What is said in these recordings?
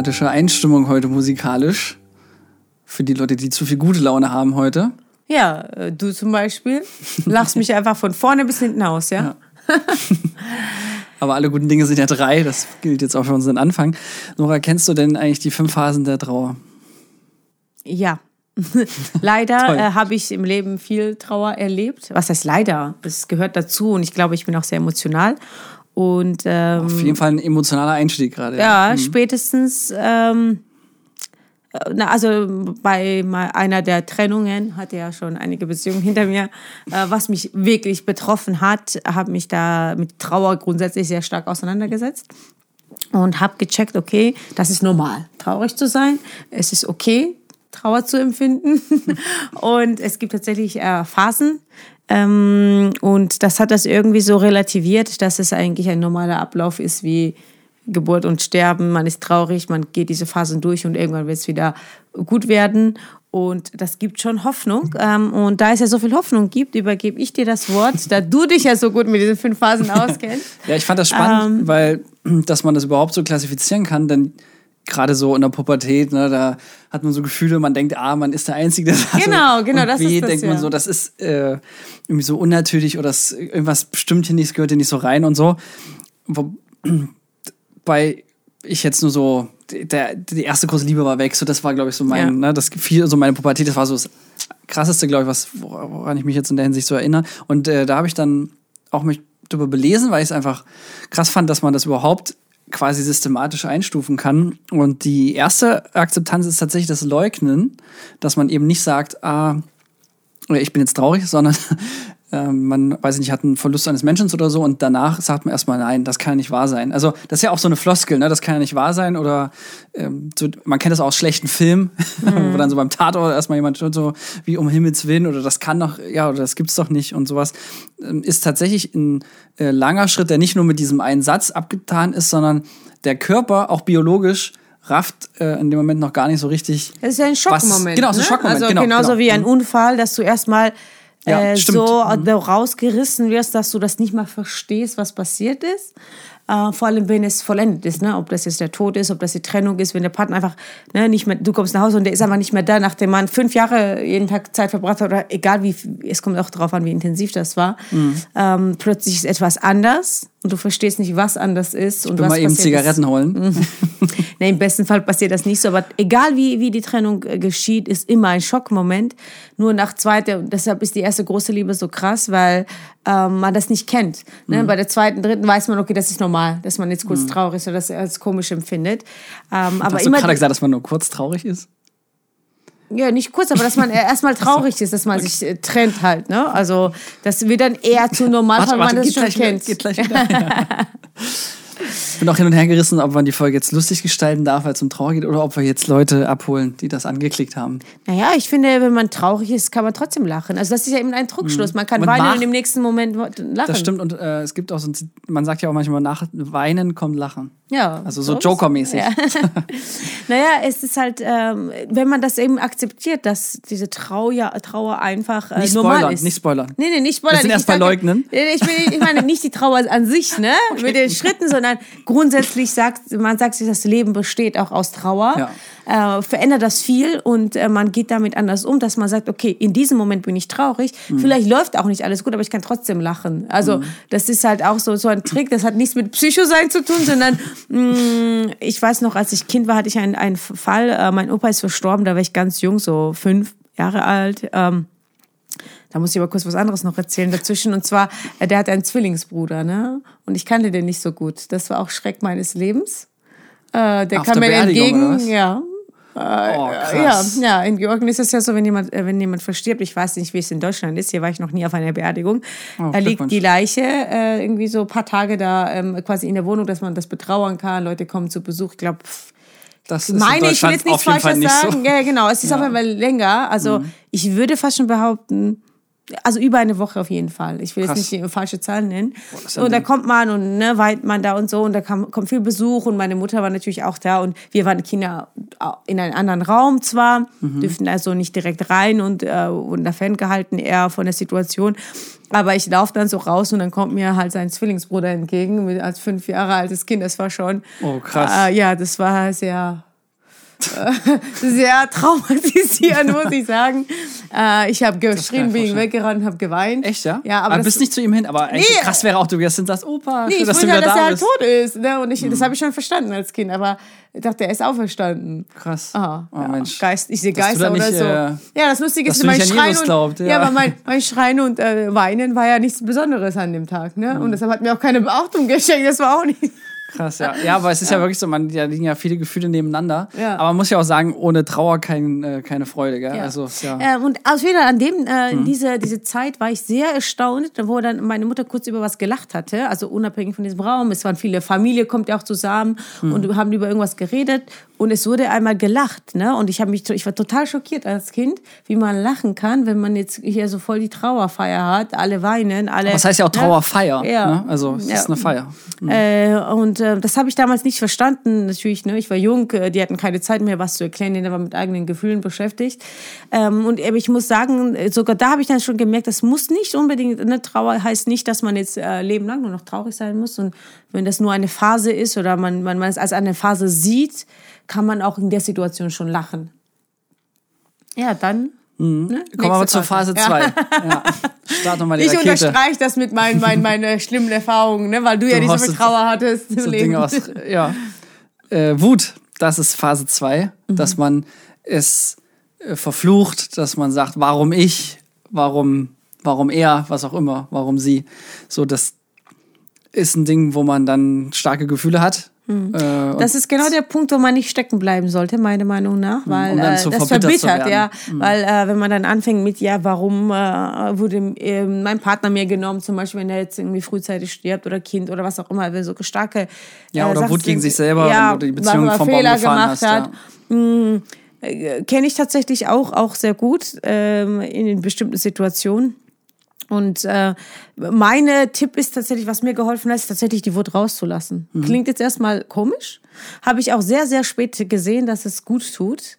thematische Einstimmung heute musikalisch. Für die Leute, die zu viel gute Laune haben heute. Ja, äh, du zum Beispiel lachst mich einfach von vorne bis hinten aus, ja? Ja. Aber alle guten Dinge sind ja drei, das gilt jetzt auch für unseren Anfang. Nora, kennst du denn eigentlich die fünf Phasen der Trauer? Ja. leider äh, habe ich im Leben viel Trauer erlebt. Was heißt leider? Es gehört dazu und ich glaube, ich bin auch sehr emotional. Und, ähm, Auf jeden Fall ein emotionaler Einstieg gerade. Ja, mhm. spätestens, ähm, äh, also bei einer der Trennungen hatte ja schon einige Beziehungen hinter mir, äh, was mich wirklich betroffen hat, habe mich da mit Trauer grundsätzlich sehr stark auseinandergesetzt und habe gecheckt, okay, das ist normal, traurig zu sein, es ist okay, Trauer zu empfinden und es gibt tatsächlich äh, Phasen, ähm, und das hat das irgendwie so relativiert, dass es eigentlich ein normaler Ablauf ist wie Geburt und Sterben. Man ist traurig, man geht diese Phasen durch und irgendwann wird es wieder gut werden. Und das gibt schon Hoffnung. Ähm, und da es ja so viel Hoffnung gibt, übergebe ich dir das Wort, da du dich ja so gut mit diesen fünf Phasen auskennst. ja, ich fand das spannend, ähm, weil, dass man das überhaupt so klassifizieren kann, denn gerade so in der Pubertät, ne, da hat man so Gefühle, man denkt, ah, man ist der Einzige. Das genau, genau, das B, ist das, denkt man ja. so, das ist äh, irgendwie so unnatürlich oder das, irgendwas stimmt hier nicht, gehört hier nicht so rein und so. Wobei ich jetzt nur so, der, die erste große Liebe war weg, so das war, glaube ich, so mein, ja. ne, das viel, so meine Pubertät, das war so das krasseste, glaube ich, was, woran ich mich jetzt in der Hinsicht so erinnere. Und äh, da habe ich dann auch mich darüber belesen, weil ich es einfach krass fand, dass man das überhaupt quasi systematisch einstufen kann. Und die erste Akzeptanz ist tatsächlich das Leugnen, dass man eben nicht sagt, ah, ich bin jetzt traurig, sondern man, weiß ich nicht, hat einen Verlust eines Menschen oder so und danach sagt man erstmal, nein, das kann ja nicht wahr sein. Also das ist ja auch so eine Floskel, ne? das kann ja nicht wahr sein oder ähm, so, man kennt das auch aus schlechten Filmen, mhm. wo dann so beim Tatort erstmal jemand so wie um Himmels Willen oder das kann doch, ja, oder das gibt's doch nicht und sowas, ähm, ist tatsächlich ein äh, langer Schritt, der nicht nur mit diesem einen Satz abgetan ist, sondern der Körper auch biologisch rafft äh, in dem Moment noch gar nicht so richtig. Das ist ja ein Schockmoment. genau, so ein ne? Schockmoment. Also genau, genauso genau. wie ein Unfall, dass du erstmal Ja, äh, so Mhm. äh, rausgerissen wirst, dass du das nicht mal verstehst, was passiert ist. Äh, vor allem, wenn es vollendet ist, ne? ob das jetzt der Tod ist, ob das die Trennung ist, wenn der Partner einfach ne, nicht mehr, du kommst nach Hause und der ist einfach nicht mehr da, nachdem man fünf Jahre jeden Tag Zeit verbracht hat, oder egal wie, es kommt auch darauf an, wie intensiv das war. Mhm. Ähm, plötzlich ist etwas anders und du verstehst nicht, was anders ist. und Bin was mal eben Zigaretten ist. holen. Nee, Im besten Fall passiert das nicht so, aber egal wie, wie die Trennung äh, geschieht, ist immer ein Schockmoment. Nur nach zweiter, und deshalb ist die erste große Liebe so krass, weil ähm, man das nicht kennt. Ne? Bei der zweiten, dritten weiß man, okay, das ist normal, dass man jetzt kurz traurig ist oder das als komisch empfindet. Ähm, aber Hast du immer, gerade gesagt, dass man nur kurz traurig ist? ja, nicht kurz, aber dass man erstmal traurig ist, dass man sich äh, trennt halt. Ne? Also das wird dann eher zu normal, weil man das schon gleich wieder, kennt. Geht gleich wieder. Ich bin auch hin und her gerissen, ob man die Folge jetzt lustig gestalten darf, weil es um Trauer geht, oder ob wir jetzt Leute abholen, die das angeklickt haben. Naja, ich finde, wenn man traurig ist, kann man trotzdem lachen. Also das ist ja eben ein Druckschluss. Man kann Man weinen und im nächsten Moment lachen. Das stimmt und äh, es gibt auch so, ein- man sagt ja auch manchmal nach Weinen kommt Lachen. Ja. Also so Joker-mäßig. Ja. naja, es ist halt, ähm, wenn man das eben akzeptiert, dass diese Trauer, Trauer einfach äh, Nicht normal spoilern, ist. nicht spoilern. Nee, nee, nicht spoilern. Wir sind Ich erst bei sage- Leugnen. Ich, will, ich meine nicht die Trauer an sich, ne, mit den Schritten, sondern grundsätzlich sagt, man sagt sich, das Leben besteht auch aus Trauer. Äh, verändert das viel und äh, man geht damit anders um, dass man sagt, okay, in diesem Moment bin ich traurig, Mhm. vielleicht läuft auch nicht alles gut, aber ich kann trotzdem lachen. Also das ist halt auch so, so ein Trick, das hat nichts mit Psycho sein zu tun, sondern mh, ich weiß noch, als ich Kind war, hatte ich einen, einen Fall, äh, mein Opa ist verstorben, da war ich ganz jung, so fünf Jahre alt. Ähm, da muss ich aber kurz was anderes noch erzählen dazwischen. Und zwar, äh, der hatte einen Zwillingsbruder, ne? Und ich kannte den nicht so gut. Das war auch Schreck meines Lebens. Äh, der Auf kam der mir Beerdigung, entgegen, ja. Oh, Ja, krass. ja, in Georgien ist es ja so, wenn jemand, äh, wenn jemand verstirbt, ich weiß nicht, wie es in Deutschland ist, hier war ich noch nie auf einer Beerdigung, Oh, da liegt die Leiche äh, irgendwie so ein paar Tage da ähm, quasi in der Wohnung, dass man das betrauern kann, Leute kommen zu Besuch, ich glaube, Das ist in meine, ich will jetzt nichts auf Falsches nicht sagen. so. Mhm. Ja, genau, es ist auf jeden Fall länger. Also ich würde fast schon behaupten, also über eine Woche auf jeden Fall. Ich will Krass. jetzt nicht die falsche Zahl nennen. ein und da kommt man und ne, weint man da und so und da kam, kommt viel Besuch und meine Mutter war natürlich auch da und wir waren Kinder in einem anderen Raum zwar, Mhm. dürften also nicht direkt rein und äh, wurden ferngehalten eher von der Situation. Aber ich laufe dann so raus und dann kommt mir halt sein Zwillingsbruder entgegen mit, als fünf Jahre altes Kind. Das war schon, Oh, krass. äh, ja, das war sehr sehr traumatisierend, muss ich sagen. Äh, ich habe geschrien, bin weggerannt, habe geweint. Echt, ja? Ja, aber, aber das, bist nicht zu ihm hin. Aber eigentlich Nee. krass wäre auch, du gehst und sagst, Opa, Nee, schön, ich dass du wusste wieder ja, dass da er halt bist. tot ist. Ne? Und ich, das habe ich schon verstanden als Kind. Aber ich dachte, er ist auferstanden. Krass. Ah, oh, ja. Mensch. Dass ich sehe Dass Geister da nicht, oder so. äh, ja, das Lustige dass ist, mein Schreien und, glaubt, ja. ja. aber mein, mein Schreien und äh, Weinen war ja nichts Besonderes an dem Tag. Ne? Mhm. Und deshalb hat mir auch keine Beachtung geschenkt. Das war auch nicht. Krass, ja. Ja, aber es ist ja, wirklich so, man, da liegen ja viele Gefühle nebeneinander. Ja. Aber man muss ja auch sagen, ohne Trauer kein, äh, keine Freude, gell? Ja. Also, ja. Äh, und aus wieder an dem, äh, Mhm. diese, diese Zeit war ich sehr erstaunt, wo dann meine Mutter kurz über was gelacht hatte, also unabhängig von diesem Raum. Es waren viele, Familie kommt ja auch zusammen Mhm. und haben über irgendwas geredet und es wurde einmal gelacht, ne? Und ich habe mich, ich war total schockiert als Kind, wie man lachen kann, wenn man jetzt hier so voll die Trauerfeier hat, alle weinen, alle. Aber es heißt ja auch ne? Trauerfeier. Ja. Ne? Also, es Ja. ist eine Feier. Äh, und äh, das habe ich damals nicht verstanden. Natürlich, ne, ich war jung, äh, die hatten keine Zeit mehr, was zu erklären, die waren mit eigenen Gefühlen beschäftigt. Ähm, und ich muss sagen, äh, sogar da habe ich dann schon gemerkt, das muss nicht unbedingt, ne, Trauer heißt nicht, dass man jetzt äh, Leben lang nur noch traurig sein muss. Und wenn das nur eine Phase ist oder man, man, man es als eine Phase sieht, kann man auch in der Situation schon lachen. Ja, dann. Ne? Kommen wir zur Phase Ja. 2. Ja. Die Ich Rakete. unterstreiche das mit meinen, meinen, meinen schlimmen Erfahrungen, ne? weil du, ja Du nicht so hast viel es- Trauer hattest im so Leben. Dinge aus, ja. Äh, Wut, das ist Phase 2, Mhm. dass man es äh, verflucht, dass man sagt, warum ich, warum, warum er, was auch immer, warum sie. So, das ist ein Ding, wo man dann starke Gefühle hat. Äh, Mhm. Das ist genau der Punkt, wo man nicht stecken bleiben sollte, meiner Meinung nach, weil um äh, das verbittert ja. Mhm. weil äh, wenn man dann anfängt mit, ja, warum äh, wurde äh, mein Partner mir genommen, zum Beispiel, wenn er jetzt irgendwie frühzeitig stirbt oder Kind oder was auch immer, wenn so starke Ja, äh, oder Sachen Wut gegen sich selber, ja, du die Beziehung vom Baum Fehler gefahren gemacht hast, hat. ja. Mh, äh, Kenne ich tatsächlich auch, auch sehr gut ähm, in bestimmten Situationen. Und äh, meine Tipp ist tatsächlich, was mir geholfen hat, ist tatsächlich die Wut rauszulassen. Klingt jetzt erstmal komisch, habe ich auch sehr, sehr spät gesehen, dass es gut tut.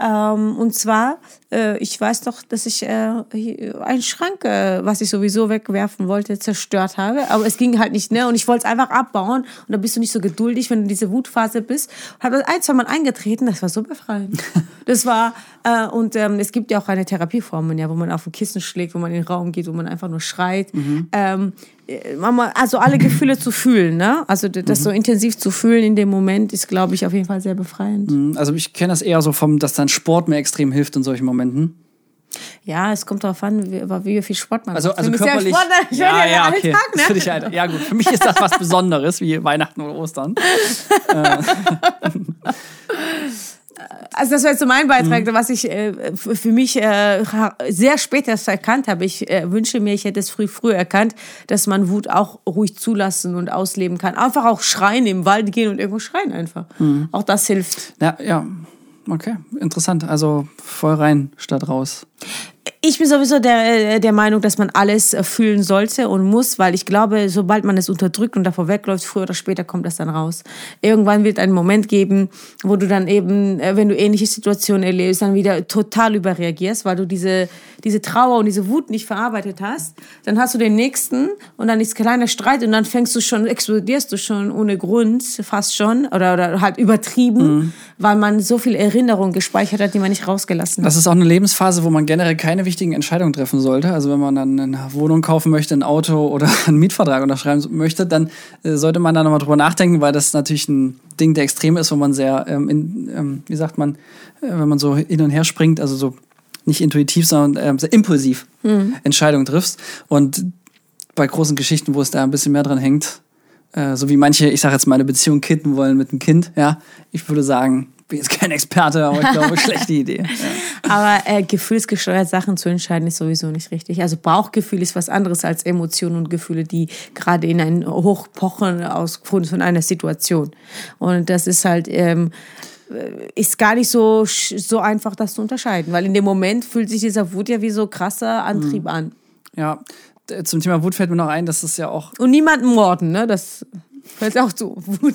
Ähm, und zwar, äh, ich weiß doch, dass ich äh, einen Schrank, äh, was ich sowieso wegwerfen wollte, zerstört habe. Aber es ging halt nicht, ne? Und ich wollte es einfach abbauen. Und da bist du nicht so geduldig, wenn du in diese Wutphase bist. Habe das ein, zwei Mal eingetreten, das war so befreiend. Das war, äh, und ähm, es gibt ja auch eine Therapieform, ja, wo man auf ein Kissen schlägt, wo man in den Raum geht, wo man einfach nur schreit. Ähm, äh, Mama, also alle Gefühle zu fühlen, ne? Also das so intensiv zu fühlen in dem Moment ist, glaube ich, auf jeden Fall sehr befreiend. Also ich kenne das eher so vom, dass dann Sport mir extrem hilft in solchen Momenten. Ja, es kommt darauf an, wie, wie viel Sport man Also, macht. also bist ja körperlich. Sportler, ich höre dir ja, okay. Das ne? ich halt, ja gut, für mich ist das was Besonderes, wie Weihnachten oder Ostern. Also das wäre jetzt so mein Beitrag, Mhm. was ich äh, für mich äh, sehr spät erst erkannt habe. Ich äh, wünsche mir, ich hätte es früh früh erkannt, dass man Wut auch ruhig zulassen und ausleben kann. Einfach auch schreien, im Wald gehen und irgendwo schreien einfach. Mhm. Auch das hilft. Ja, ja. Okay, interessant. Also voll rein statt raus. Ich bin sowieso der, äh, der Meinung, dass man alles äh, fühlen sollte und muss, weil ich glaube, sobald man es unterdrückt und davor wegläuft, früher oder später kommt das dann raus. Irgendwann wird ein Moment geben, wo du dann eben, äh, wenn du ähnliche Situationen erlebst, dann wieder total überreagierst, weil du diese, diese Trauer und diese Wut nicht verarbeitet hast. Dann hast du den nächsten und dann ist kleiner Streit und dann fängst du schon, explodierst du schon ohne Grund, fast schon, oder, oder halt übertrieben, weil man so viel Erinnerung gespeichert hat, die man nicht rausgelassen hat. Das ist auch eine Lebensphase, wo man generell keine wichtigen Entscheidungen treffen sollte. Also wenn man dann eine Wohnung kaufen möchte, ein Auto oder einen Mietvertrag unterschreiben möchte, dann äh, sollte man da nochmal drüber nachdenken, weil das natürlich ein Ding der Extreme ist, wo man sehr, ähm, in, ähm, wie sagt man, äh, wenn man so hin und her springt, also so nicht intuitiv, sondern ähm, sehr impulsiv Entscheidungen triffst. Und bei großen Geschichten, wo es da ein bisschen mehr dran hängt, äh, so wie manche, ich sage jetzt mal, eine Beziehung kitten wollen mit einem Kind, ja, ich würde sagen, bin jetzt kein Experte, aber ich glaube, schlechte Idee. Ja. Aber äh, gefühlsgesteuert Sachen zu entscheiden ist sowieso nicht richtig. Also Bauchgefühl ist was anderes als Emotionen und Gefühle, die gerade in ein Hochpochen ausgrund von einer Situation. Und das ist halt ähm, äh, ist gar nicht so so einfach, das zu unterscheiden, weil in dem Moment fühlt sich dieser Wut ja wie so krasser Antrieb an. Ja, zum Thema Wut fällt mir noch ein, dass es ja auch. Und niemanden morden, ne? Das fällt auch zu. Wut.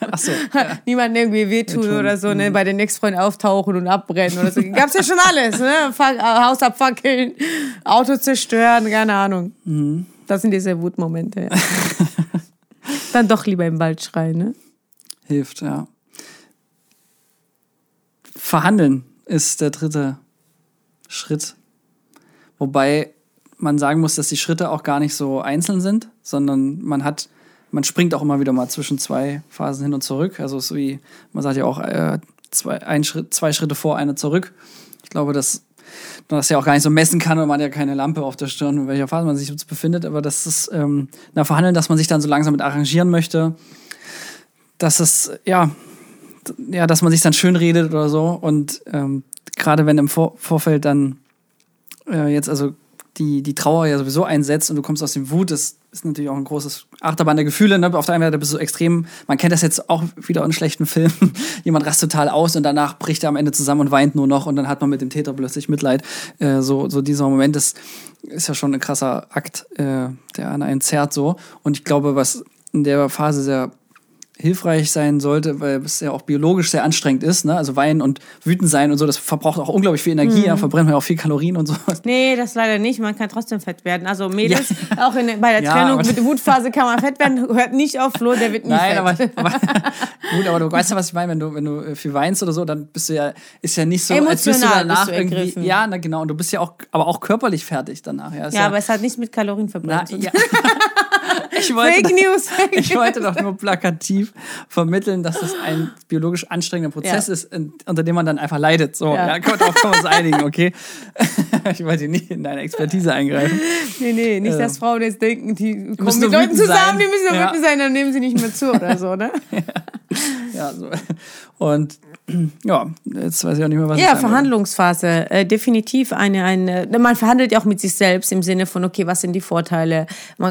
Achso. Ja. Niemanden irgendwie wehtun wehtun. oder so, ne? Mhm. Bei den Ex-Freunden auftauchen und abbrennen oder so. Gab's ja schon alles, ne? Haus abfackeln, Auto zerstören, keine Ahnung. Mhm. Das sind diese Wutmomente. Ja. Dann doch lieber im Wald schreien, ne? Hilft, ja. Verhandeln ist der dritte Schritt. Wobei man sagen muss, dass die Schritte auch gar nicht so einzeln sind, sondern man hat, man springt auch immer wieder mal zwischen zwei Phasen hin und zurück. Also so wie, man sagt ja auch, äh, zwei, ein Schritt, zwei Schritte vor, eine zurück. Ich glaube, dass man das ja auch gar nicht so messen kann und man hat ja keine Lampe auf der Stirn, in welcher Phase man sich jetzt befindet, aber das ist ähm, na, Verhandeln, dass man sich dann so langsam mit arrangieren möchte, dass es, ja, ja, dass man sich dann schön redet oder so und ähm, gerade wenn im Vor Vorfeld dann äh, jetzt also die, die Trauer ja sowieso einsetzt und du kommst aus dem Wut, das ist natürlich auch ein großes Achterbahn der Gefühle. Ne? Auf der einen Seite bist du extrem, man kennt das jetzt auch wieder in schlechten Filmen, jemand rastet total aus und danach bricht er am Ende zusammen und weint nur noch und dann hat man mit dem Täter plötzlich Mitleid. Äh, so, so dieser Moment ist, ist ja schon ein krasser Akt, äh, der an einen zerrt so. Und ich glaube, was in der Phase sehr hilfreich sein sollte, weil es ja auch biologisch sehr anstrengend ist. Ne? Also weinen und wütend sein und so, das verbraucht auch unglaublich viel Energie, mhm. ja, verbrennt man auch viel Kalorien und so. Nee, das leider nicht. Man kann trotzdem fett werden. Also Mädels, ja. auch in, bei der ja, Trennung mit der Wutphase kann man fett werden. Hört nicht auf Flo, der wird nie Nein, fett. Aber, aber, gut, aber du weißt ja, was ich meine, wenn du, wenn du äh, viel weinst oder so, dann bist du ja, ist ja nicht so, Emotional als bist du danach bist du irgendwie. Ja, na, genau. Und du bist ja auch, aber auch körperlich fertig danach. Ja, ja, ja aber es hat nichts mit Kalorien verbrannt. Na, ja. ich wollte, Fake News. Fake ich wollte doch nur plakativ vermitteln, dass das ein biologisch anstrengender Prozess ja. ist, unter dem man dann einfach leidet. So, ja, ja darauf können wir uns einigen, okay? ich wollte nicht in deine Expertise eingreifen. Nee, nee, nicht, dass ähm, Frauen jetzt denken, die kommen mit Leuten zusammen, sein. die müssen ja wütend sein, dann nehmen sie nicht mehr zu oder so, ne? ja, so. Und ja, jetzt weiß ich auch nicht mehr, was Ja, Verhandlungsphase. Äh, definitiv eine, eine, man verhandelt ja auch mit sich selbst im Sinne von, okay, was sind die Vorteile?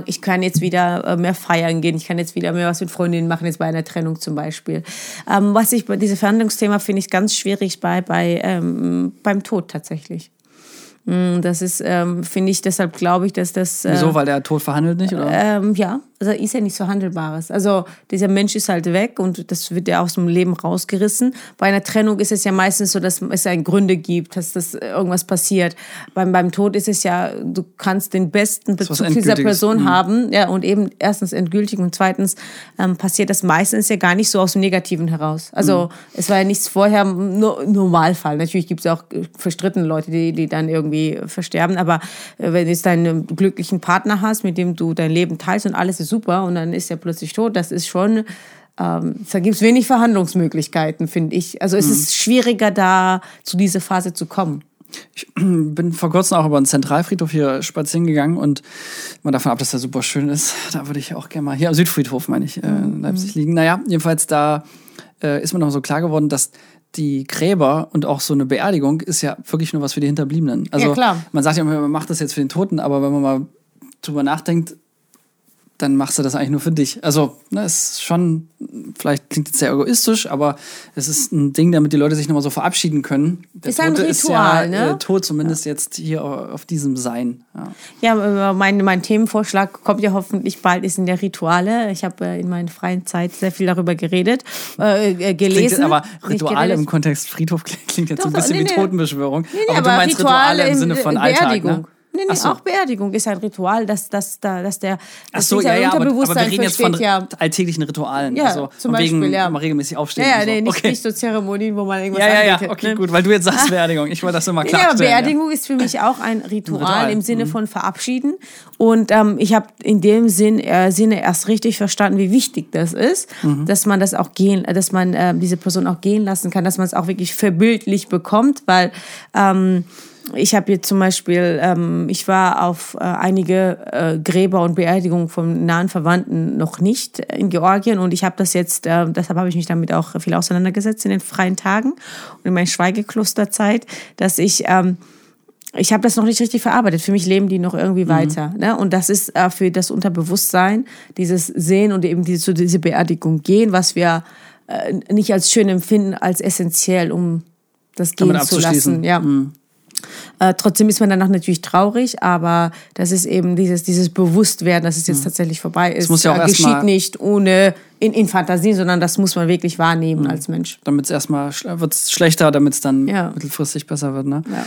Ich kann jetzt wieder äh, mehr feiern gehen, ich kann jetzt wieder mehr was mit Freundinnen machen, jetzt bei einer Trennung zum Beispiel. Ähm, was ich, dieses Verhandlungsthema finde ich ganz schwierig bei, bei, ähm, beim Tod tatsächlich. Mm, das ist, ähm, finde ich, deshalb glaube ich, dass das. Äh, Wieso? Weil der Tod verhandelt nicht, oder? Ähm, ja, also ist ja nichts Verhandelbares. Also dieser Mensch ist halt weg und das wird ja aus dem Leben rausgerissen. Bei einer Trennung ist es ja meistens so, dass es einen Gründe gibt, dass das irgendwas passiert. Beim, beim Tod ist es ja, du kannst den besten Bezug zu dieser Person mhm. haben. Ja, und eben erstens endgültig und zweitens ähm, passiert das meistens ja gar nicht so aus dem Negativen heraus. Also mhm. es war ja nichts vorher nur Normalfall. Natürlich gibt es ja auch verstrittene Leute, die, die dann irgendwie versterben. Aber äh, wenn du jetzt deinen glücklichen Partner hast, mit dem du dein Leben teilst und alles ist super und dann ist er plötzlich tot. Das ist schon, ähm, da gibt es wenig Verhandlungsmöglichkeiten, finde ich. Also es mhm. ist schwieriger, da zu dieser Phase zu kommen. Ich bin vor kurzem auch über den Zentralfriedhof hier spazieren gegangen und mal davon ab, dass der super schön ist. Da würde ich auch gerne mal, hier am Südfriedhof, meine ich, äh, in Leipzig liegen. Naja, jedenfalls da äh, ist mir noch so klar geworden, dass die Gräber und auch so eine Beerdigung ist ja wirklich nur was für die Hinterbliebenen. Also ja, man sagt ja immer, man macht das jetzt für den Toten, aber wenn man mal drüber nachdenkt, dann machst du das eigentlich nur für dich. Also, ne, ist schon, vielleicht klingt jetzt sehr egoistisch, aber es ist ein Ding, damit die Leute sich nochmal so verabschieden können. Der ist Tote ein Ritual, ist ja, ne? Äh, Tod zumindest ja. jetzt hier auf diesem Sein. Ja, ja mein, mein Themenvorschlag kommt ja hoffentlich bald, ist in der Rituale. Ich habe äh, in meiner freien Zeit sehr viel darüber geredet, äh, äh gelesen. aber Rituale im Kontext Friedhof klingt jetzt Doch, so ein bisschen nee, wie Totenbeschwörung. Nee, aber, aber, du meinst Rituale, Rituale im Sinne von Alltag, ne? Nee, nee, so. auch Beerdigung ist ein Ritual, dass, dass, dass der dass so, ja, ja, aber, aber wir reden jetzt von ja. alltäglichen Ritualen. Ja, also zum Beispiel, wegen ja. mal regelmäßig aufstehen. Ja, ja, nee, so. nicht, okay. nicht so Zeremonien, wo man irgendwas Ja, ja, ja, okay, ne? gut, weil du jetzt sagst Beerdigung. Ich wollte das immer klar Ja, aber Beerdigung ist für mich auch ein Ritual, ein Ritual. im Sinne mhm. von verabschieden. Und ähm, ich habe in dem Sinn, äh, Sinne erst richtig verstanden, wie wichtig das ist, mhm. dass man das auch gehen, dass man äh, diese Person auch gehen lassen kann, dass man es auch wirklich verbildlich bekommt, weil ähm, ich habe jetzt zum Beispiel, ähm, ich war auf äh, einige äh, Gräber und Beerdigungen von nahen Verwandten noch nicht in Georgien und ich habe das jetzt, äh, deshalb habe ich mich damit auch viel auseinandergesetzt in den freien Tagen und in meiner Schweigeklosterzeit, dass ich ähm, ich habe das noch nicht richtig verarbeitet. Für mich leben die noch irgendwie mhm. weiter. Ne? Und das ist äh, für das Unterbewusstsein, dieses Sehen und eben diese, zu dieser Beerdigung gehen, was wir äh, nicht als schön empfinden, als essentiell, um das gehen zu lassen. Ja. Mhm. Äh, trotzdem ist man danach natürlich traurig, aber das ist eben dieses, dieses Bewusstwerden, dass es jetzt tatsächlich vorbei ist. Das muss ja auch äh, geschieht nicht ohne in, in Fantasie, sondern das muss man wirklich wahrnehmen Mhm. als Mensch. Damit es erstmal schl- wird's schlechter, damit es dann Ja. mittelfristig besser wird. Ne? Ja.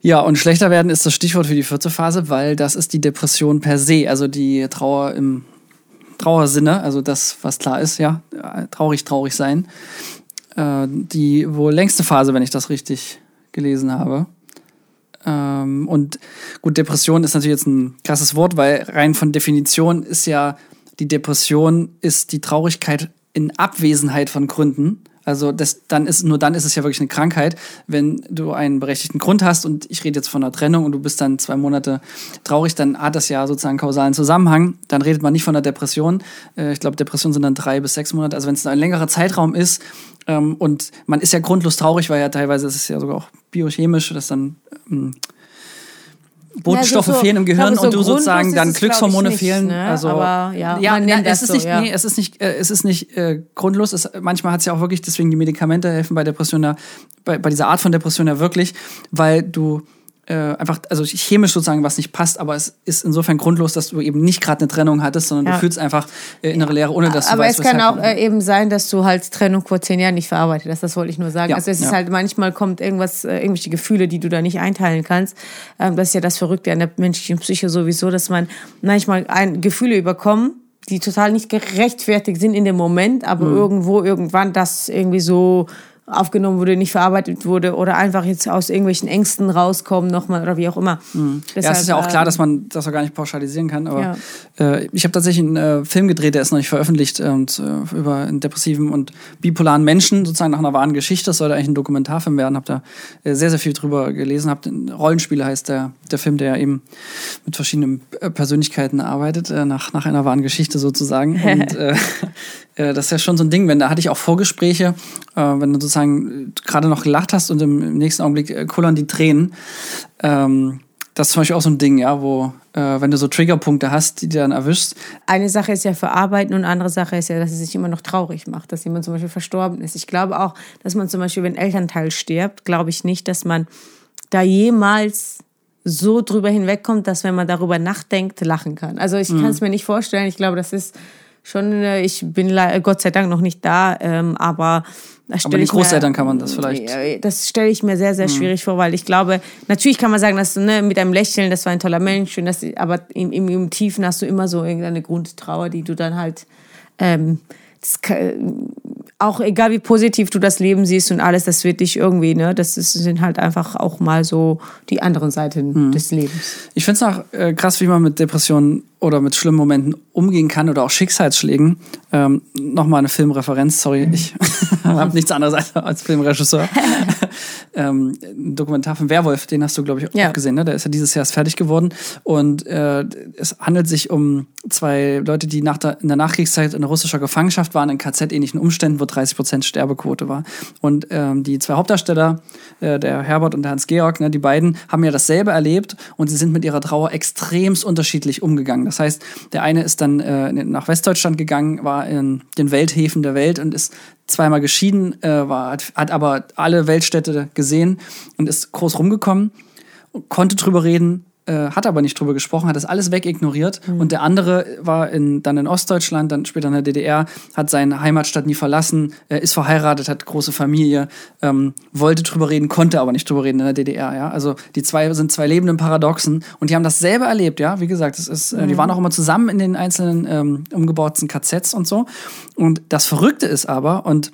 Ja, und schlechter werden ist das Stichwort für die vierte Phase, weil das ist die Depression per se, also die Trauer im Trauersinne, also das, was klar ist, ja, traurig, traurig sein. Äh, die wohl längste Phase, wenn ich das richtig gelesen habe. Ähm, und gut, Depression ist natürlich jetzt ein krasses Wort, weil rein von Definition ist ja die Depression ist die Traurigkeit in Abwesenheit von Gründen. Also das, dann ist, nur dann ist es ja wirklich eine Krankheit, wenn du einen berechtigten Grund hast und ich rede jetzt von einer Trennung und du bist dann zwei Monate traurig, dann hat das ja sozusagen einen kausalen Zusammenhang. Dann redet man nicht von einer Depression. Äh, ich glaube, Depressionen sind dann drei bis sechs Monate. Also wenn es ein längerer Zeitraum ist ähm, und man ist ja grundlos traurig, weil ja teilweise ist es ja sogar auch biochemisch, dass dann ähm, Botenstoffe Ja, so- fehlen im Gehirn glaube, so und du sozusagen dann es, Glückshormone nicht, fehlen. ne? Also Aber ja, na, es ist so, nicht, ja. nee, es ist nicht, äh, es ist nicht äh, grundlos. Es, manchmal hat es ja auch wirklich, deswegen die Medikamente helfen bei Depressionen, bei, bei dieser Art von Depression ja wirklich, weil du äh, einfach, also chemisch sozusagen was nicht passt, aber es ist insofern grundlos, dass du eben nicht gerade eine Trennung hattest, sondern Ja. du fühlst einfach äh, innere Leere, ohne dass du Aber weißt, es kann auch äh, eben sein, dass du halt Trennung vor zehn Jahren nicht verarbeitet hast. Das wollte ich nur sagen. Ja, also es ist ja. halt manchmal kommt irgendwas, äh, irgendwelche Gefühle, die du da nicht einteilen kannst. Ähm, das ist ja das Verrückte an der menschlichen Psyche sowieso, dass man manchmal ein, Gefühle überkommen, die total nicht gerechtfertigt sind in dem Moment, aber Mhm. irgendwo irgendwann das irgendwie so aufgenommen wurde, nicht verarbeitet wurde oder einfach jetzt aus irgendwelchen Ängsten rauskommen nochmal oder wie auch immer. Mhm. Ja, es ist ja auch ähm, klar, dass man das auch gar nicht pauschalisieren kann. Aber äh, ich habe tatsächlich einen äh, Film gedreht, der ist noch nicht veröffentlicht, äh, und, äh, über einen depressiven und bipolaren Menschen, sozusagen nach einer wahren Geschichte. Das sollte eigentlich ein Dokumentarfilm werden. Habe da äh, sehr, sehr viel drüber gelesen. Hab den Rollenspiele heißt der, der Film, der ja eben mit verschiedenen äh, Persönlichkeiten arbeitet, äh, nach, nach einer wahren Geschichte sozusagen. Und äh, das ist ja schon so ein Ding, wenn da hatte ich auch Vorgespräche, wenn du sozusagen äh, gerade noch gelacht hast und im, nächsten Augenblick äh, kullern die Tränen. Ähm, das ist zum Beispiel auch so ein Ding, ja, wo, äh, wenn du so Triggerpunkte hast, die dir dann erwischst, eine Sache ist ja verarbeiten und eine andere Sache ist ja, dass es sich immer noch traurig macht, dass jemand zum Beispiel verstorben ist. Ich glaube auch, dass man zum Beispiel, wenn ein Elternteil stirbt, glaube ich nicht, dass man da jemals so drüber hinwegkommt, dass wenn man darüber nachdenkt, lachen kann. Also ich kann es mir nicht vorstellen. Ich glaube, das ist schon, äh, ich bin Gott sei Dank noch nicht da, ähm, aber da stell den ich mir- Großeltern kann man das vielleicht- das stelle ich mir sehr, sehr schwierig vor, weil ich glaube, natürlich kann man sagen, dass du ne, mit einem Lächeln, das war ein toller Mensch, und das, aber im, im, im Tiefen hast du immer so irgendeine Grundtrauer, die du dann halt, ähm, das, auch egal wie positiv du das Leben siehst und alles, das wird dich irgendwie, ne, das ist, sind halt einfach auch mal so die anderen Seiten des Lebens. Ich finde es auch äh, krass, wie man mit Depressionen oder mit schlimmen Momenten umgehen kann oder auch Schicksalsschlägen. Ähm, Nochmal eine Filmreferenz, sorry, ich habe nichts anderes als Filmregisseur. Ähm, ein Dokumentar von Werwolf, den hast du, glaube ich, Ja. auch gesehen, ne? Der ist ja dieses Jahr fertig geworden. Und äh, es handelt sich um zwei Leute, die nach der, in der Nachkriegszeit in russischer Gefangenschaft waren, in KZ-ähnlichen Umständen, wo 30 Prozent Sterbequote war. Und ähm, die zwei Hauptdarsteller, äh, der Herbert und der Hans-Georg, ne, die beiden haben ja dasselbe erlebt und sie sind mit ihrer Trauer extremst unterschiedlich umgegangen. Das heißt, der eine ist dann äh, nach Westdeutschland gegangen, war in den Welthäfen der Welt und ist zweimal geschieden, äh, war, hat, hat aber alle Weltstädte gesehen und ist groß rumgekommen, konnte drüber reden, äh, hat aber nicht drüber gesprochen, hat das alles wegignoriert. Und der andere war in, dann in Ostdeutschland, dann später in der DDR, hat seine Heimatstadt nie verlassen, äh, ist verheiratet, hat große Familie, ähm, wollte drüber reden, konnte aber nicht drüber reden in der DDR. Ja? Also die zwei sind zwei lebenden Paradoxen und die haben dasselbe erlebt. Ja, wie gesagt, es ist, äh, die waren auch immer zusammen in den einzelnen ähm, umgebauten KZs und so. Und das Verrückte ist aber und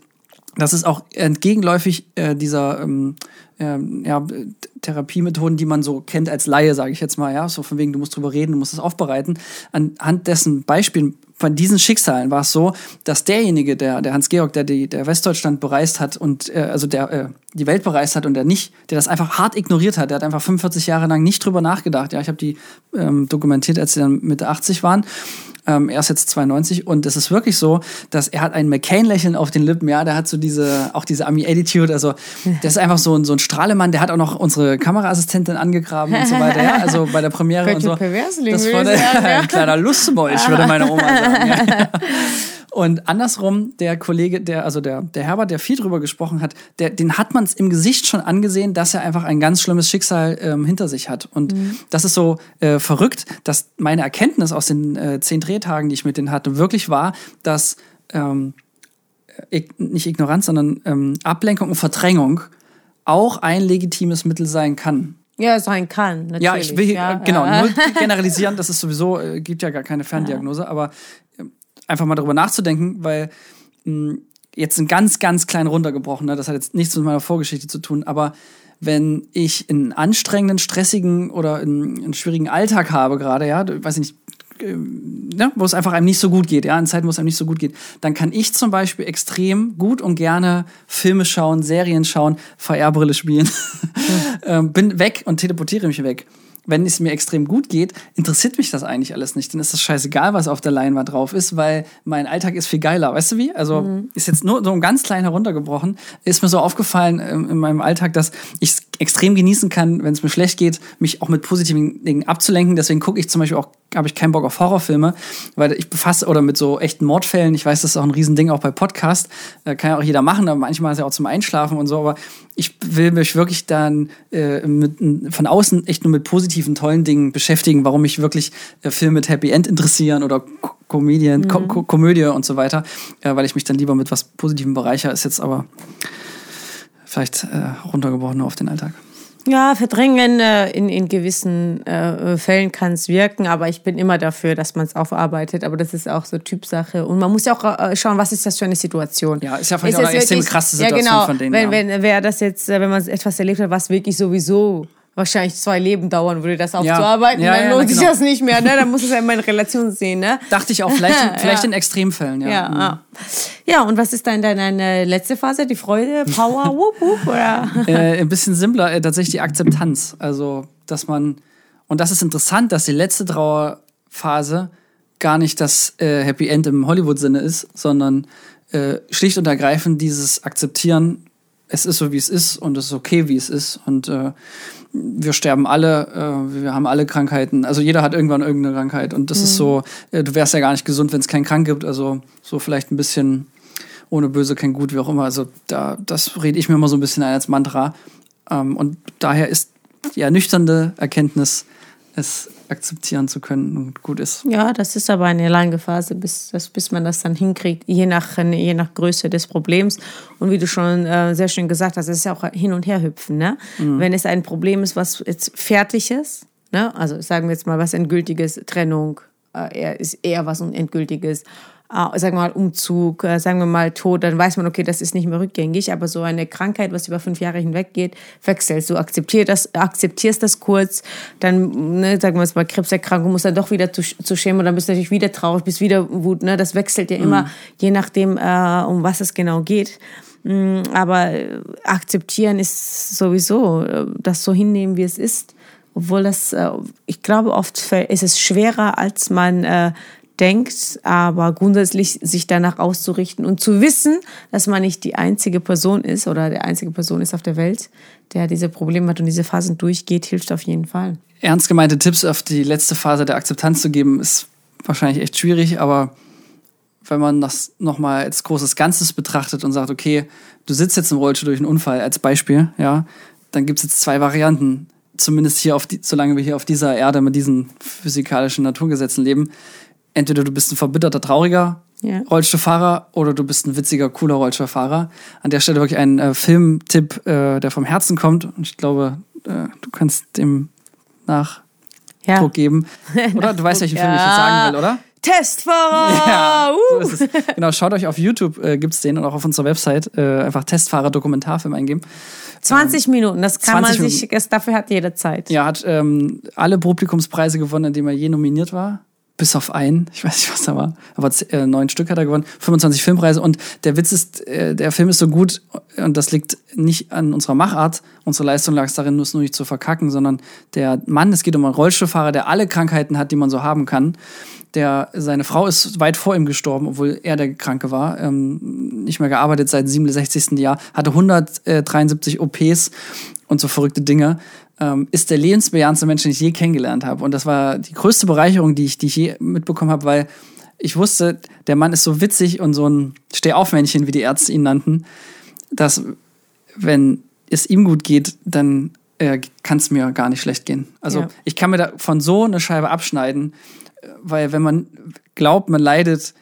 das ist auch entgegenläufig äh, dieser ähm, ähm, ja, Therapiemethoden, die man so kennt als Laie, sage ich jetzt mal, ja, so von wegen, du musst drüber reden, du musst es aufbereiten. Anhand dessen Beispielen von diesen Schicksalen war es so, dass derjenige, der, der Hans-Georg, der die, der Westdeutschland bereist hat und äh, also der äh, die Welt bereist hat und der nicht, der das einfach hart ignoriert hat, der hat einfach 45 Jahre lang nicht drüber nachgedacht. Ja, ich habe die ähm, dokumentiert, als sie dann Mitte 80 waren. Ähm, er ist jetzt 92 und es ist wirklich so, dass er hat ein McCain-Lächeln auf den Lippen, ja, der hat so diese, auch diese Ami-Attitude, also der ist einfach so ein, so ein Strahlemann, der hat auch noch unsere Kameraassistentin angegraben und so weiter, ja, also bei der Premiere und so. das war ein kleiner Lustbolch, würde meine Oma sagen. Ja. Und andersrum, der Kollege, der, also der, der Herbert, der viel drüber gesprochen hat, der, den hat man es im Gesicht schon angesehen, dass er einfach ein ganz schlimmes Schicksal ähm, hinter sich hat. Und mhm. das ist so äh, verrückt, dass meine Erkenntnis aus den äh, zehn Drehtagen, die ich mit denen hatte, wirklich war, dass ähm, nicht Ignoranz, sondern ähm, Ablenkung und Verdrängung auch ein legitimes Mittel sein kann. Ja, sein kann. Natürlich. Ja, ich will ja, genau ja. nur generalisieren, das ist sowieso äh, gibt ja gar keine Ferndiagnose, ja. aber äh, einfach mal darüber nachzudenken, weil mh, hm, jetzt ein ganz ganz klein runtergebrochen, ne, das hat jetzt nichts mit meiner Vorgeschichte zu tun, aber wenn ich einen anstrengenden, stressigen oder einen, einen schwierigen Alltag habe gerade, ja, weiß ich nicht, äh, ne, wo es einfach einem nicht so gut geht, ja, in Zeiten, wo es einem nicht so gut geht, dann kann ich zum Beispiel extrem gut und gerne Filme schauen, Serien schauen, VR-Brille spielen, mhm. bin weg und teleportiere mich weg wenn es mir extrem gut geht, interessiert mich das eigentlich alles nicht. Dann ist das scheißegal, was auf der Leinwand drauf ist, weil mein Alltag ist viel geiler. Weißt du wie? Also mhm. ist jetzt nur so ein ganz klein heruntergebrochen. Ist mir so aufgefallen ähm, in meinem Alltag, dass ich extrem genießen kann, wenn es mir schlecht geht, mich auch mit positiven Dingen abzulenken. Deswegen gucke ich zum Beispiel auch, habe ich keinen Bock auf Horrorfilme, weil ich befasse oder mit so echten Mordfällen. Ich weiß, das ist auch ein Riesending auch bei Podcast. Äh, kann ja auch jeder machen, aber manchmal ist ja auch zum Einschlafen und so. Aber ich will mich wirklich dann äh, mit, von außen echt nur mit positiven, tollen Dingen beschäftigen, warum mich wirklich äh, Filme mit Happy End interessieren oder Comedian, mhm. Ko Ko Komödie und so weiter, äh, weil ich mich dann lieber mit was Positivem bereichere, ist jetzt aber vielleicht äh, runtergebrochen auf den Alltag. Ja, verdrängen äh, in, in gewissen äh, Fällen kann es wirken, aber ich bin immer dafür, dass man es aufarbeitet. Aber das ist auch so Typsache. Und man muss ja auch äh, schauen, was ist das für eine Situation. Ja, ist ja vielleicht ist auch eine extrem krasse Situation ja, genau, von denen. Wenn, ja. wenn wer das jetzt, äh, wenn man etwas erlebt hat, was wirklich sowieso wahrscheinlich zwei Leben dauern würde, das aufzuarbeiten. Ja. Ja, dann lohnt sich genau. das nicht mehr. Ne? Dann muss es ja immer in Relation sehen. Ne? Dachte ich auch, vielleicht, vielleicht in Extremfällen. Ja. Ja, mhm. ja, und was ist dann deine letzte Phase? Die Freude, Power, whoop, whoop, oder? Äh, ein bisschen simpler, äh, tatsächlich die Akzeptanz. Also, dass man, und das ist interessant, dass die letzte Trauerphase gar nicht das äh, Happy End im Hollywood-Sinne ist, sondern äh, schlicht und ergreifend dieses Akzeptieren, es ist so, wie es ist und es ist okay, wie es ist. Und äh, wir sterben alle, äh, wir haben alle Krankheiten. Also jeder hat irgendwann irgendeine Krankheit. Und das mhm. ist so, äh, du wärst ja gar nicht gesund, wenn es keinen Krank gibt. Also so vielleicht ein bisschen ohne Böse kein Gut, wie auch immer. Also da, das rede ich mir immer so ein bisschen ein als Mantra. Ähm, und daher ist die ernüchternde Erkenntnis, es akzeptieren zu können und gut ist. Ja, das ist aber eine lange Phase, bis, das, bis man das dann hinkriegt, je nach, je nach Größe des Problems. Und wie du schon äh, sehr schön gesagt hast, es ist ja auch hin und her hüpfen. Ne? Mhm. Wenn es ein Problem ist, was jetzt fertig ist, ne? also sagen wir jetzt mal was Endgültiges, Trennung, äh, ist eher was Endgültiges äh, sagen wir mal Umzug, äh, sagen wir mal Tod, dann weiß man, okay, das ist nicht mehr rückgängig, aber so eine Krankheit, was über fünf Jahre hinweg geht, wechselst du, akzeptierst das, akzeptierst das kurz, dann, ne, sagen wir jetzt mal Krebserkrankung, musst dann doch wieder zu, zu Chemo, dann bist du natürlich wieder traurig, bist wieder Wut, ne, das wechselt ja immer, mhm. je nachdem, äh, um was es genau geht. Mm, aber akzeptieren ist sowieso, äh, das so hinnehmen, wie es ist obwohl das, ich glaube, oft ist es schwerer, als man denkt, aber grundsätzlich sich danach auszurichten und zu wissen, dass man nicht die einzige Person ist oder der einzige Person ist auf der Welt, der diese Probleme hat und diese Phasen durchgeht, hilft auf jeden Fall. Ernst gemeinte Tipps auf die letzte Phase der Akzeptanz zu geben, ist wahrscheinlich echt schwierig, aber wenn man das nochmal als großes Ganzes betrachtet und sagt, okay, du sitzt jetzt im Rollstuhl durch einen Unfall als Beispiel, ja, dann gibt es jetzt zwei Varianten. Zumindest hier auf die, solange wir hier auf dieser Erde mit diesen physikalischen Naturgesetzen leben entweder du bist ein verbitterter, trauriger ja. Rollstuhlfahrer oder du bist ein witziger, cooler Rollstuhlfahrer. An der Stelle wirklich ein äh, Filmtipp, äh, der vom Herzen kommt. Und ich glaube, äh, du kannst dem Nachdruck ja. geben. Oder? Du weißt, welchen ja. Film ich jetzt sagen will, oder? Testfahrer! Ja, uh. so. Genau, schaut euch auf YouTube, äh, gibt es den und auch auf unserer Website äh, einfach Testfahrer-Dokumentarfilm eingeben. 20 ähm, Minuten, das kann man sich, Minuten. dafür hat jeder Zeit. Ja, hat ähm, alle Publikumspreise gewonnen, in denen er je nominiert war bis auf einen, ich weiß nicht, was da war, aber äh, neun Stück hat er gewonnen, 25 Filmpreise und der Witz ist, äh, der Film ist so gut und das liegt nicht an unserer Machart, unsere Leistung lag es darin, nur nicht zu verkacken, sondern der Mann, es geht um einen Rollstuhlfahrer, der alle Krankheiten hat, die man so haben kann, der, seine Frau ist weit vor ihm gestorben, obwohl er der Kranke war, ähm, nicht mehr gearbeitet seit 67. Jahr, hatte 173 OPs und so verrückte Dinge ähm, ist der lebensbejahendste Mensch, den ich je kennengelernt habe. Und das war die größte Bereicherung, die ich, die ich je mitbekommen habe, weil ich wusste, der Mann ist so witzig und so ein Stehaufmännchen, wie die Ärzte ihn nannten, dass wenn es ihm gut geht, dann äh, kann es mir gar nicht schlecht gehen. Also Ja. ich kann mir da von so eine Scheibe abschneiden, äh, weil wenn man glaubt, man leidet,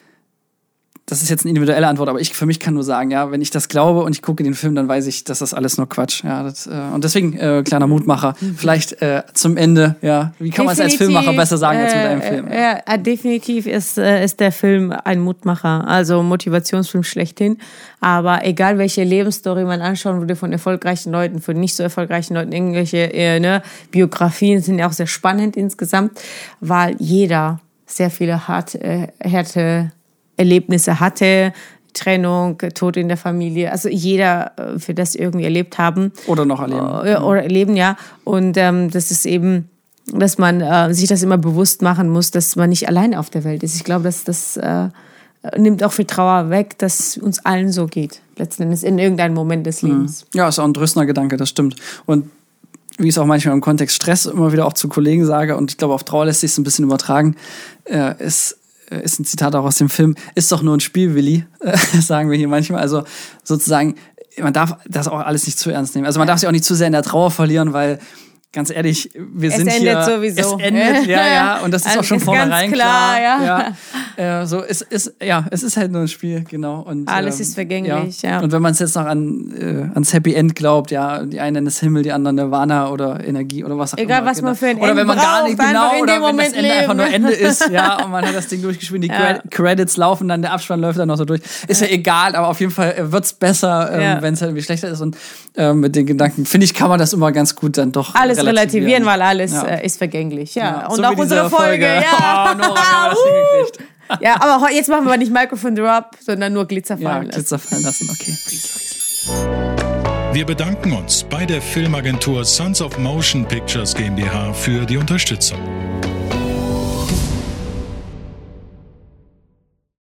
das ist jetzt eine individuelle Antwort, aber ich für mich kann nur sagen, ja, wenn ich das glaube und ich gucke den Film, dann weiß ich, dass das alles nur Quatsch. Ja, das, äh, und deswegen äh, kleiner Mutmacher. Vielleicht äh, zum Ende, ja, wie kann man es als Filmmacher besser sagen als mit äh, einem Film? Ja, äh, definitiv ist, äh, ist der Film ein Mutmacher, also Motivationsfilm schlechthin. Aber egal welche Lebensstory man anschauen würde von erfolgreichen Leuten, von nicht so erfolgreichen Leuten, irgendwelche äh, ne, Biografien sind ja auch sehr spannend insgesamt, weil jeder sehr viele hart, äh, harte Erlebnisse hatte. Trennung, Tod in der Familie, also jeder äh, für das irgendwie erlebt haben Oder noch erleben. äh, oder erleben, ja. Und ähm, das ist eben, dass man äh, sich das immer bewusst machen muss, dass man nicht alleine auf der Welt ist. Ich glaube, dass das äh, nimmt auch viel Trauer weg, dass uns allen so geht, letzten Endes in irgendeinem Moment des Lebens. Ja, ist auch ein tröstender Gedanke, das stimmt. Und wie ich es auch manchmal im Kontext Stress immer wieder auch zu Kollegen sage, und ich glaube, auf Trauer lässt sich es ein bisschen übertragen, äh, ist, ist ein Zitat auch aus dem Film, ist doch nur ein Spiel, Willi, äh, sagen wir hier manchmal. Also sozusagen, man darf das auch alles nicht zu ernst nehmen. Also man darf sich auch nicht zu sehr in der Trauer verlieren, weil ganz ehrlich, wir Es sind endet hier. sowieso. Es endet, ja, ja. Und das ist Also auch schon vornherein ganz klar, ja. ja. Äh, so, es ist, ja, es ist halt nur ein Spiel, genau. Und, Alles ist vergänglich, ja. Und wenn man es jetzt noch an, äh, ans Happy End glaubt, ja, die einen es Himmel, die anderen Nirvana oder Energie oder was auch Egal, immer. was man für ein Oder wenn Ende man gar nicht braucht, genau, oder wenn Moment das Ende einfach nur leben. Ende ist, ja, und man hat das Ding durchgespielt, die Ja. Cred- Credits laufen, dann der Abspann läuft dann noch so durch. Ist ja, egal, aber auf jeden Fall wird es besser, ähm, Ja. wenn es halt irgendwie schlechter ist. Und ähm, mit den Gedanken, finde ich, kann man das immer ganz gut dann doch Alles relativieren, weil alles Ja. äh, ist vergänglich. Ja, Ja, und so auch unsere diese Folge. Ja. Oh, Nora, haben wir das hingekriegt? Ja, aber jetzt machen wir nicht Microphone Drop, sondern nur Glitzer Ja, fallen lassen. Glitzer fallen lassen, okay. Riesel, Riesel. Wir bedanken uns bei der Filmagentur Sons of Motion Pictures GmbH für die Unterstützung.